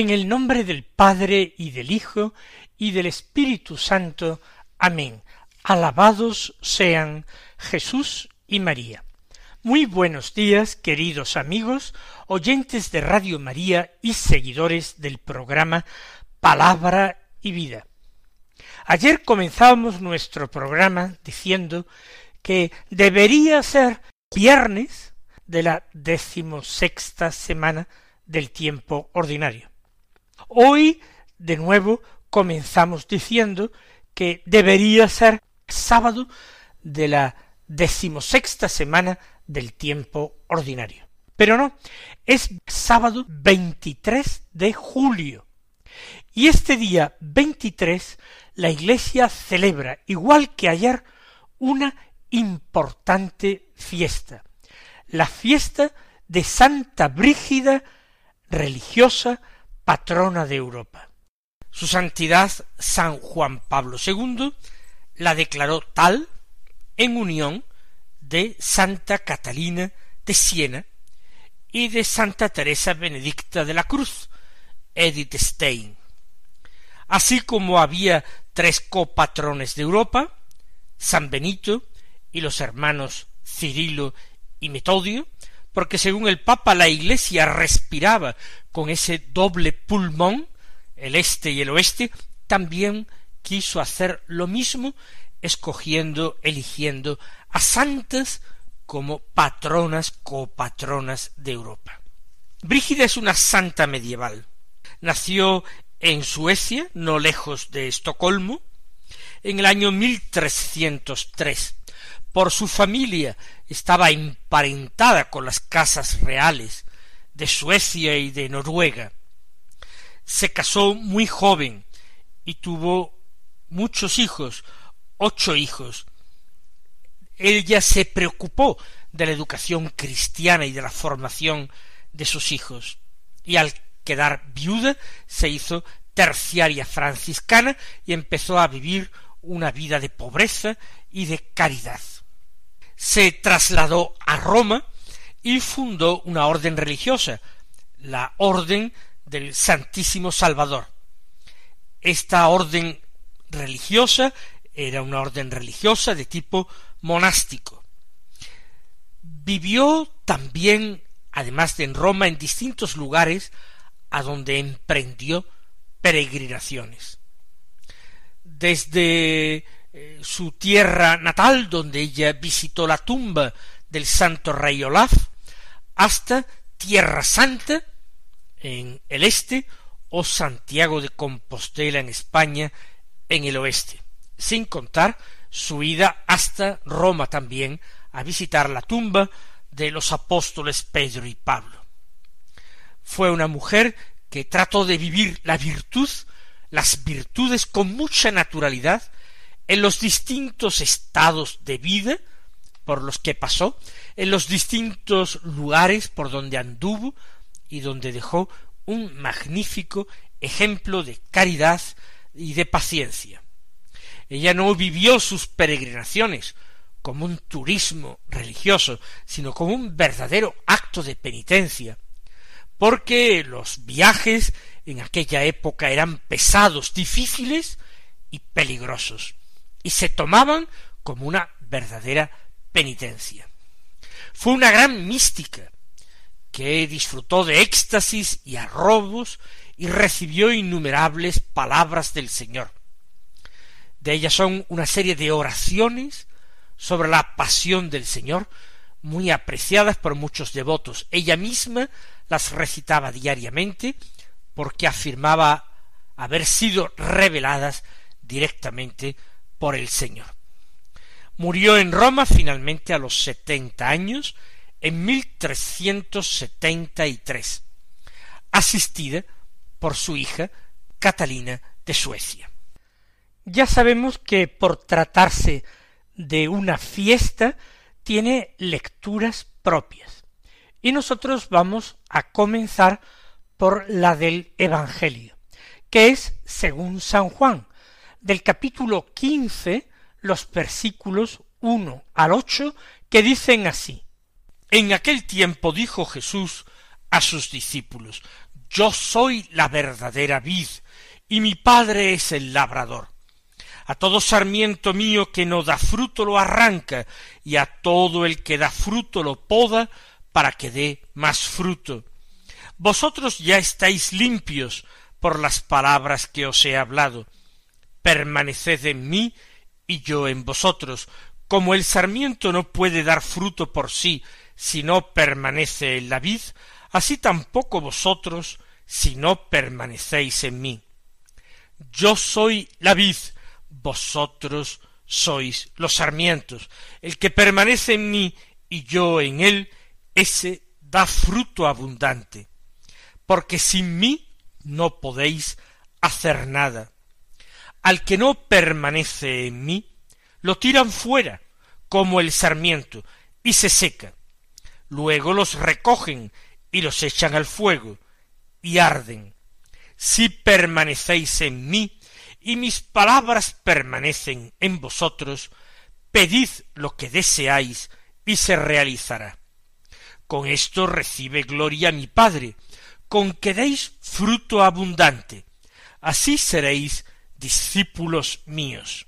En el nombre del Padre y del Hijo y del Espíritu Santo. Amén. Alabados sean Jesús y María. Muy buenos días, queridos amigos, oyentes de Radio María y seguidores del programa Palabra y Vida. Ayer comenzábamos nuestro programa diciendo que debería ser viernes de la decimosexta semana del tiempo ordinario. Hoy, de nuevo, comenzamos diciendo que debería ser sábado de la decimosexta semana del tiempo ordinario. Pero no, es sábado 23 de julio. Y este día 23 la Iglesia celebra, igual que ayer, una importante fiesta, la fiesta de Santa Brígida, religiosa, patrona de Europa. Su Santidad San Juan Pablo II la declaró tal en unión de Santa Catalina de Siena y de Santa Teresa Benedicta de la Cruz, Edith Stein. Así como había tres copatrones de Europa, San Benito y los hermanos Cirilo y Metodio, porque según el Papa la Iglesia respiraba con ese doble pulmón, el este y el oeste, también quiso hacer lo mismo, escogiendo, eligiendo a santas como patronas, copatronas de Europa. Brígida es una santa medieval. Nació en Suecia, no lejos de Estocolmo, en el año 1303. Por su familia estaba emparentada con las casas reales de Suecia y de Noruega. Se casó muy joven y tuvo muchos hijos, ocho hijos. Ella se preocupó de la educación cristiana y de la formación de sus hijos, y al quedar viuda se hizo terciaria franciscana y empezó a vivir una vida de pobreza y de caridad se trasladó a Roma y fundó una orden religiosa, la Orden del Santísimo Salvador. Esta orden religiosa era una orden religiosa de tipo monástico. Vivió también, además de en Roma, en distintos lugares a donde emprendió peregrinaciones. Desde eh, su tierra natal, donde ella visitó la tumba del santo rey Olaf, hasta Tierra Santa, en el este, o Santiago de Compostela en España, en el oeste, sin contar su ida hasta Roma también, a visitar la tumba de los apóstoles Pedro y Pablo. Fue una mujer que trató de vivir la virtud, las virtudes con mucha naturalidad, en los distintos estados de vida por los que pasó, en los distintos lugares por donde anduvo y donde dejó un magnífico ejemplo de caridad y de paciencia. Ella no vivió sus peregrinaciones como un turismo religioso, sino como un verdadero acto de penitencia, porque los viajes en aquella época eran pesados, difíciles y peligrosos y se tomaban como una verdadera penitencia. Fue una gran mística que disfrutó de éxtasis y arrobos y recibió innumerables palabras del Señor. De ellas son una serie de oraciones sobre la pasión del Señor, muy apreciadas por muchos devotos. Ella misma las recitaba diariamente porque afirmaba haber sido reveladas directamente por el Señor. Murió en Roma finalmente a los setenta años, en mil trescientos setenta y tres, asistida por su hija Catalina de Suecia. Ya sabemos que por tratarse de una fiesta tiene lecturas propias. Y nosotros vamos a comenzar por la del Evangelio, que es según San Juan, del capítulo quince, los versículos uno al ocho, que dicen así. En aquel tiempo dijo Jesús a sus discípulos, Yo soy la verdadera vid, y mi Padre es el labrador. A todo sarmiento mío que no da fruto lo arranca, y a todo el que da fruto lo poda, para que dé más fruto. Vosotros ya estáis limpios por las palabras que os he hablado. Permaneced en mí y yo en vosotros. Como el sarmiento no puede dar fruto por sí si no permanece en la vid, así tampoco vosotros si no permanecéis en mí. Yo soy la vid, vosotros sois los sarmientos. El que permanece en mí y yo en él, ese da fruto abundante, porque sin mí no podéis hacer nada. Al que no permanece en mí, lo tiran fuera, como el sarmiento, y se seca. Luego los recogen y los echan al fuego, y arden. Si permanecéis en mí, y mis palabras permanecen en vosotros, pedid lo que deseáis, y se realizará. Con esto recibe gloria mi Padre, con que deis fruto abundante. Así seréis discípulos míos.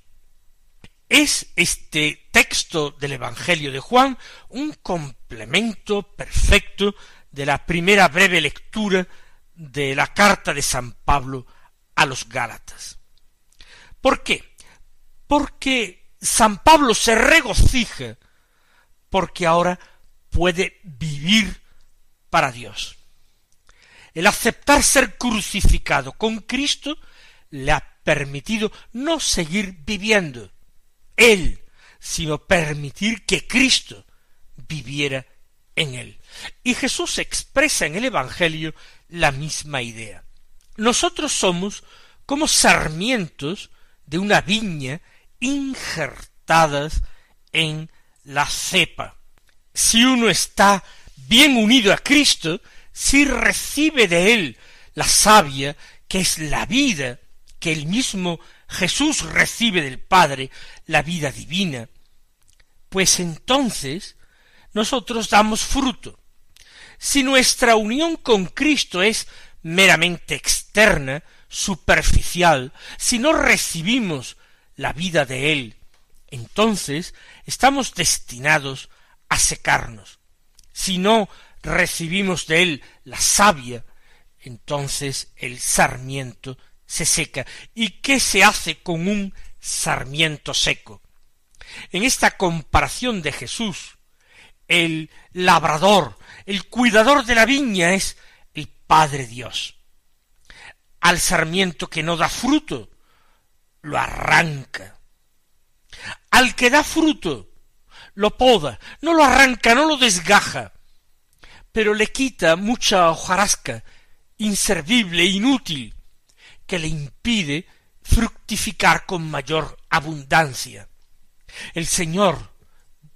Es este texto del Evangelio de Juan un complemento perfecto de la primera breve lectura de la carta de San Pablo a los Gálatas. ¿Por qué? Porque San Pablo se regocija porque ahora puede vivir para Dios. El aceptar ser crucificado con Cristo le ha permitido no seguir viviendo él, sino permitir que Cristo viviera en él. Y Jesús expresa en el Evangelio la misma idea. Nosotros somos como sarmientos de una viña injertadas en la cepa. Si uno está bien unido a Cristo, si recibe de él la savia, que es la vida, que el mismo Jesús recibe del Padre, la vida divina, pues entonces nosotros damos fruto. Si nuestra unión con Cristo es meramente externa, superficial, si no recibimos la vida de Él, entonces estamos destinados a secarnos. Si no recibimos de Él la savia, entonces el sarmiento se seca. ¿Y qué se hace con un sarmiento seco? En esta comparación de Jesús, el labrador, el cuidador de la viña es el Padre Dios al sarmiento que no da fruto, lo arranca. Al que da fruto, lo poda, no lo arranca, no lo desgaja, pero le quita mucha hojarasca, inservible, inútil, que le impide fructificar con mayor abundancia. El Señor,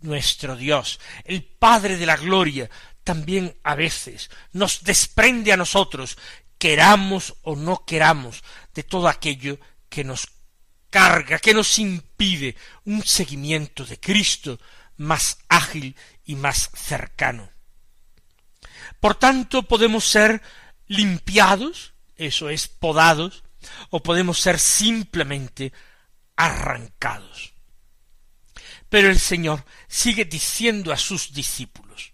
nuestro Dios, el Padre de la gloria, también a veces nos desprende a nosotros queramos o no queramos, de todo aquello que nos carga, que nos impide un seguimiento de Cristo más ágil y más cercano. Por tanto, podemos ser limpiados, eso es, podados, o podemos ser simplemente arrancados. Pero el Señor sigue diciendo a sus discípulos,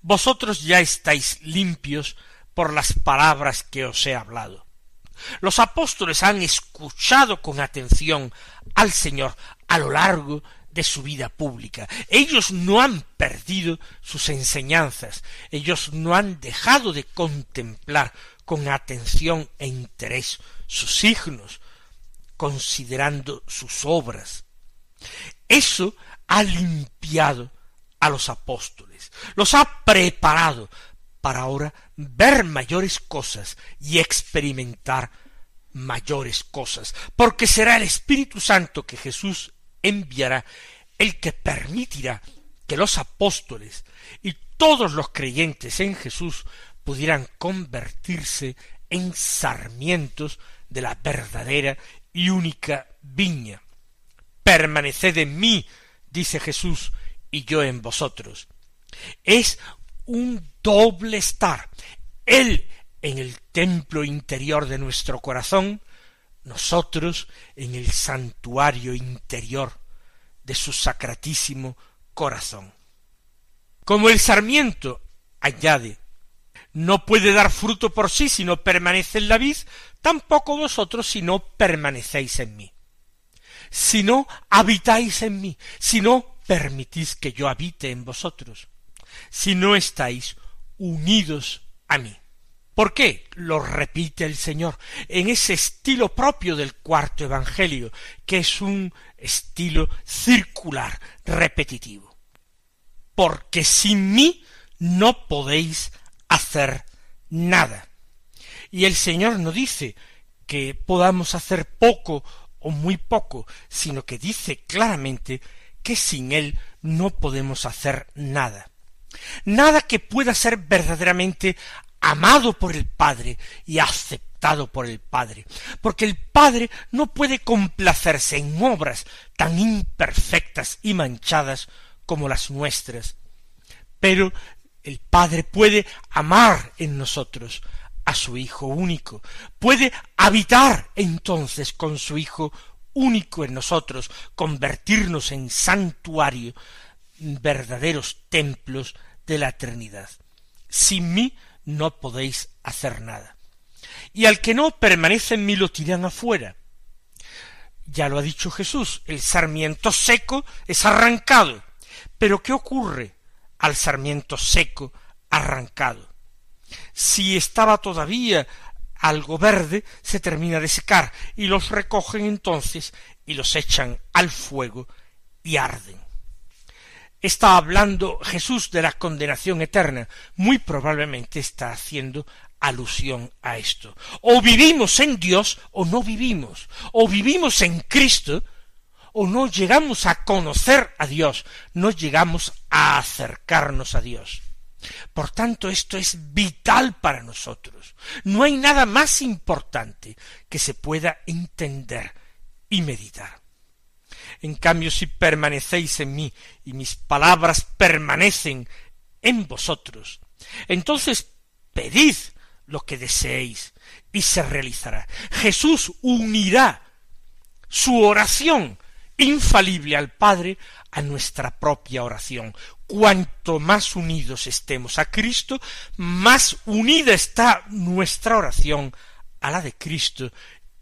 Vosotros ya estáis limpios por las palabras que os he hablado. Los apóstoles han escuchado con atención al Señor a lo largo de su vida pública. Ellos no han perdido sus enseñanzas, ellos no han dejado de contemplar con atención e interés sus signos, considerando sus obras. Eso ha limpiado a los apóstoles, los ha preparado para ahora ver mayores cosas y experimentar mayores cosas, porque será el Espíritu Santo que Jesús enviará el que permitirá que los apóstoles y todos los creyentes en Jesús pudieran convertirse en sarmientos de la verdadera y única viña. Permaneced en mí, dice Jesús, y yo en vosotros. Es un doble estar. Él en el templo interior de nuestro corazón, nosotros en el santuario interior de su sacratísimo corazón. Como el sarmiento, añade, no puede dar fruto por sí si no permanece en la vid, tampoco vosotros si no permanecéis en mí. Si no habitáis en mí, si no permitís que yo habite en vosotros, si no estáis unidos a mí. ¿Por qué? Lo repite el Señor en ese estilo propio del cuarto Evangelio, que es un estilo circular, repetitivo. Porque sin mí no podéis hacer nada. Y el Señor no dice que podamos hacer poco o muy poco, sino que dice claramente que sin Él no podemos hacer nada. Nada que pueda ser verdaderamente amado por el Padre y aceptado por el Padre, porque el Padre no puede complacerse en obras tan imperfectas y manchadas como las nuestras, pero el Padre puede amar en nosotros a su Hijo único, puede habitar entonces con su Hijo único en nosotros, convertirnos en santuario, verdaderos templos de la eternidad. Sin mí no podéis hacer nada. Y al que no permanece en mí lo tiran afuera. Ya lo ha dicho Jesús, el sarmiento seco es arrancado. Pero ¿qué ocurre al sarmiento seco arrancado? Si estaba todavía algo verde, se termina de secar y los recogen entonces y los echan al fuego y arden está hablando Jesús de la condenación eterna, muy probablemente está haciendo alusión a esto. O vivimos en Dios o no vivimos, o vivimos en Cristo o no llegamos a conocer a Dios, no llegamos a acercarnos a Dios. Por tanto, esto es vital para nosotros. No hay nada más importante que se pueda entender y meditar. En cambio, si permanecéis en mí y mis palabras permanecen en vosotros, entonces pedid lo que deseéis y se realizará. Jesús unirá su oración infalible al Padre a nuestra propia oración. Cuanto más unidos estemos a Cristo, más unida está nuestra oración a la de Cristo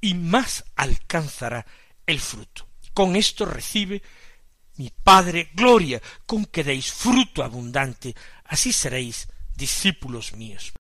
y más alcanzará el fruto con esto recibe mi Padre gloria, con que deis fruto abundante, así seréis discípulos míos.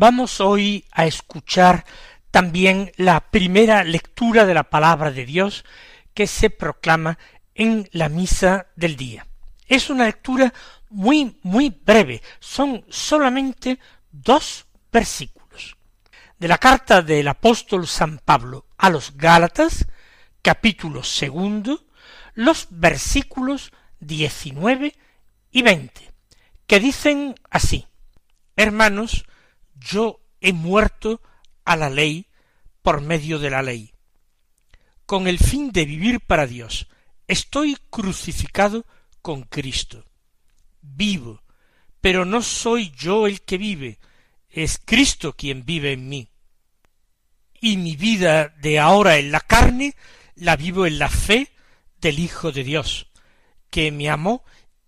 Vamos hoy a escuchar también la primera lectura de la palabra de Dios que se proclama en la misa del día. Es una lectura muy, muy breve, son solamente dos versículos. De la carta del apóstol San Pablo a los Gálatas, capítulo segundo, los versículos diecinueve y veinte, que dicen así, Hermanos, yo he muerto a la ley por medio de la ley, con el fin de vivir para Dios. Estoy crucificado con Cristo. Vivo, pero no soy yo el que vive, es Cristo quien vive en mí. Y mi vida de ahora en la carne la vivo en la fe del Hijo de Dios, que me amó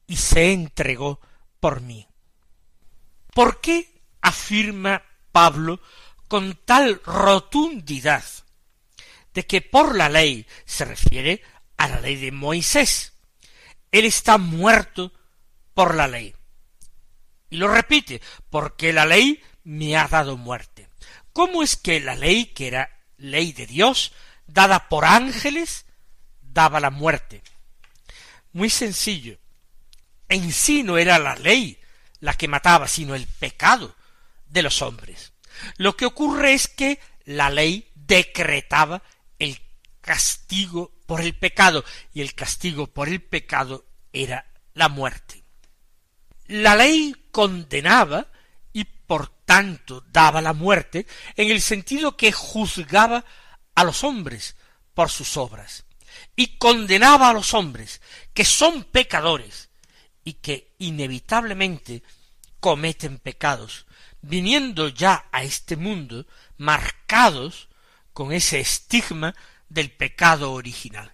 y se entregó por mí. ¿Por qué afirma Pablo con tal rotundidad de que por la ley se refiere a la ley de Moisés. Él está muerto por la ley. Y lo repite, porque la ley me ha dado muerte. ¿Cómo es que la ley, que era ley de Dios, dada por ángeles, daba la muerte? Muy sencillo. En sí no era la ley la que mataba, sino el pecado de los hombres. Lo que ocurre es que la ley decretaba el castigo por el pecado, y el castigo por el pecado era la muerte. La ley condenaba y por tanto daba la muerte en el sentido que juzgaba a los hombres por sus obras y condenaba a los hombres que son pecadores y que inevitablemente cometen pecados viniendo ya a este mundo marcados con ese estigma del pecado original.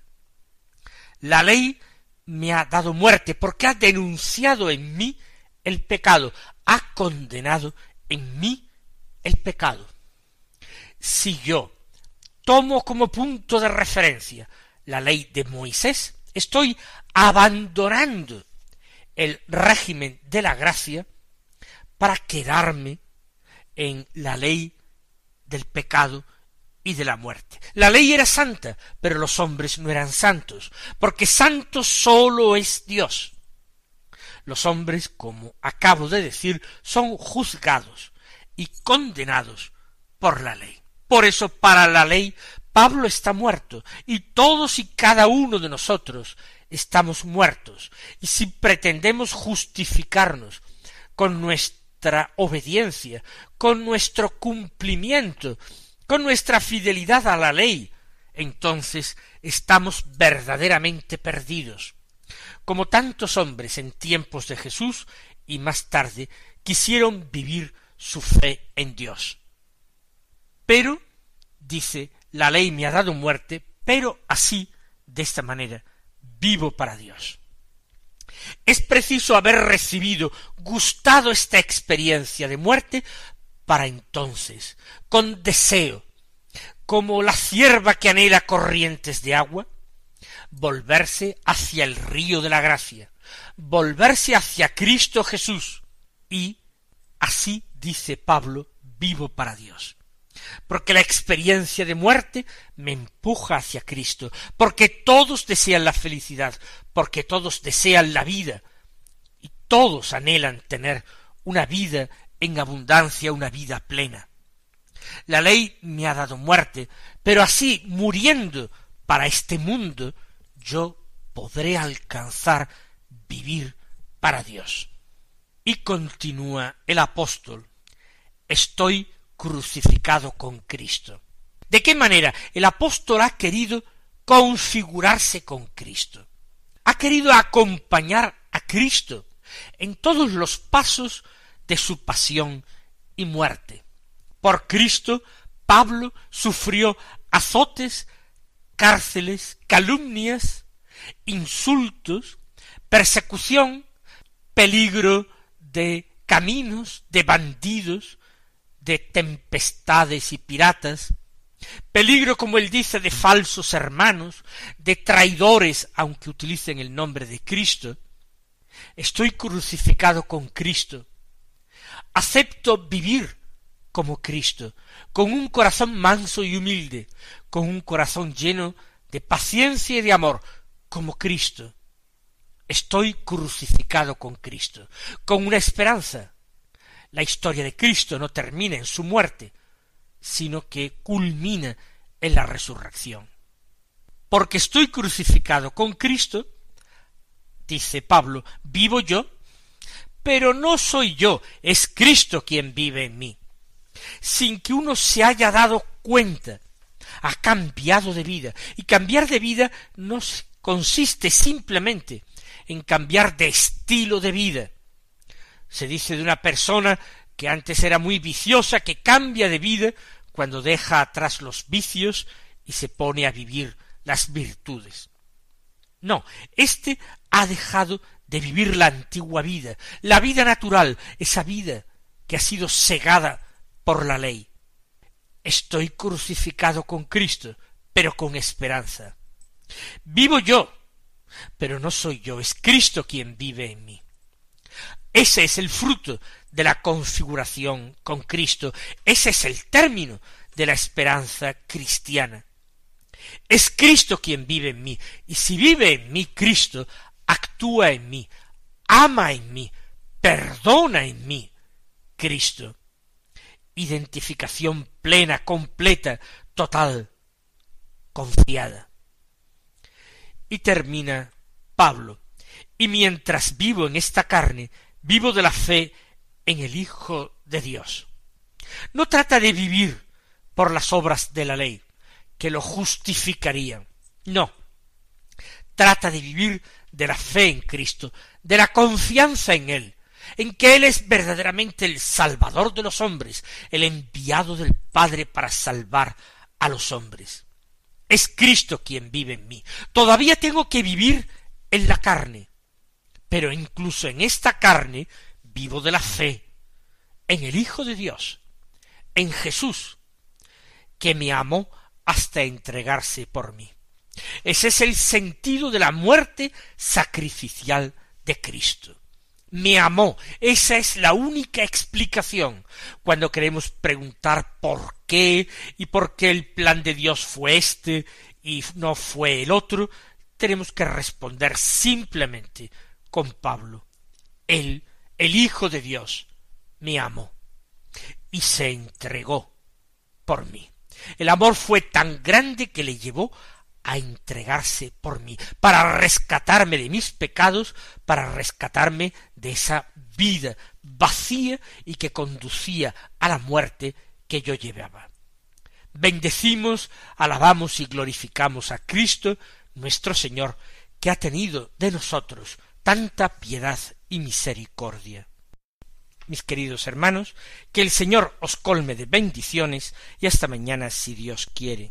La ley me ha dado muerte porque ha denunciado en mí el pecado, ha condenado en mí el pecado. Si yo tomo como punto de referencia la ley de Moisés, estoy abandonando el régimen de la gracia para quedarme en la ley del pecado y de la muerte. La ley era santa, pero los hombres no eran santos, porque santo sólo es Dios. Los hombres, como acabo de decir, son juzgados y condenados por la ley. Por eso, para la ley, Pablo está muerto, y todos y cada uno de nosotros estamos muertos, y si pretendemos justificarnos con nuestra obediencia, con nuestro cumplimiento, con nuestra fidelidad a la ley, entonces estamos verdaderamente perdidos. Como tantos hombres en tiempos de Jesús y más tarde quisieron vivir su fe en Dios. Pero, dice, la ley me ha dado muerte, pero así, de esta manera, vivo para Dios. Es preciso haber recibido, gustado esta experiencia de muerte, para entonces, con deseo, como la cierva que anhela corrientes de agua, volverse hacia el río de la gracia, volverse hacia Cristo Jesús, y así dice Pablo, vivo para Dios porque la experiencia de muerte me empuja hacia Cristo, porque todos desean la felicidad, porque todos desean la vida, y todos anhelan tener una vida en abundancia, una vida plena. La ley me ha dado muerte, pero así, muriendo para este mundo, yo podré alcanzar vivir para Dios. Y continúa el apóstol, estoy crucificado con Cristo. ¿De qué manera el apóstol ha querido configurarse con Cristo? Ha querido acompañar a Cristo en todos los pasos de su pasión y muerte. Por Cristo, Pablo sufrió azotes, cárceles, calumnias, insultos, persecución, peligro de caminos, de bandidos, de tempestades y piratas, peligro, como él dice, de falsos hermanos, de traidores, aunque utilicen el nombre de Cristo. Estoy crucificado con Cristo. Acepto vivir como Cristo, con un corazón manso y humilde, con un corazón lleno de paciencia y de amor, como Cristo. Estoy crucificado con Cristo, con una esperanza. La historia de Cristo no termina en su muerte, sino que culmina en la resurrección. Porque estoy crucificado con Cristo, dice Pablo, vivo yo, pero no soy yo, es Cristo quien vive en mí. Sin que uno se haya dado cuenta, ha cambiado de vida, y cambiar de vida no consiste simplemente en cambiar de estilo de vida. Se dice de una persona que antes era muy viciosa, que cambia de vida cuando deja atrás los vicios y se pone a vivir las virtudes. No, éste ha dejado de vivir la antigua vida, la vida natural, esa vida que ha sido segada por la ley. Estoy crucificado con Cristo, pero con esperanza. Vivo yo, pero no soy yo, es Cristo quien vive en mí. Ese es el fruto de la configuración con Cristo, ese es el término de la esperanza cristiana. Es Cristo quien vive en mí, y si vive en mí Cristo, actúa en mí, ama en mí, perdona en mí Cristo. Identificación plena, completa, total, confiada. Y termina Pablo, y mientras vivo en esta carne, vivo de la fe en el Hijo de Dios. No trata de vivir por las obras de la ley, que lo justificarían. No. Trata de vivir de la fe en Cristo, de la confianza en Él, en que Él es verdaderamente el Salvador de los hombres, el enviado del Padre para salvar a los hombres. Es Cristo quien vive en mí. Todavía tengo que vivir en la carne, pero incluso en esta carne vivo de la fe, en el Hijo de Dios, en Jesús, que me amó hasta entregarse por mí. Ese es el sentido de la muerte sacrificial de Cristo. Me amó. Esa es la única explicación. Cuando queremos preguntar por qué y por qué el plan de Dios fue este y no fue el otro, tenemos que responder simplemente con Pablo. Él, el Hijo de Dios, me amó y se entregó por mí. El amor fue tan grande que le llevó a entregarse por mí, para rescatarme de mis pecados, para rescatarme de esa vida vacía y que conducía a la muerte que yo llevaba. Bendecimos, alabamos y glorificamos a Cristo, nuestro Señor, que ha tenido de nosotros tanta piedad y misericordia. Mis queridos hermanos, que el Señor os colme de bendiciones y hasta mañana si Dios quiere.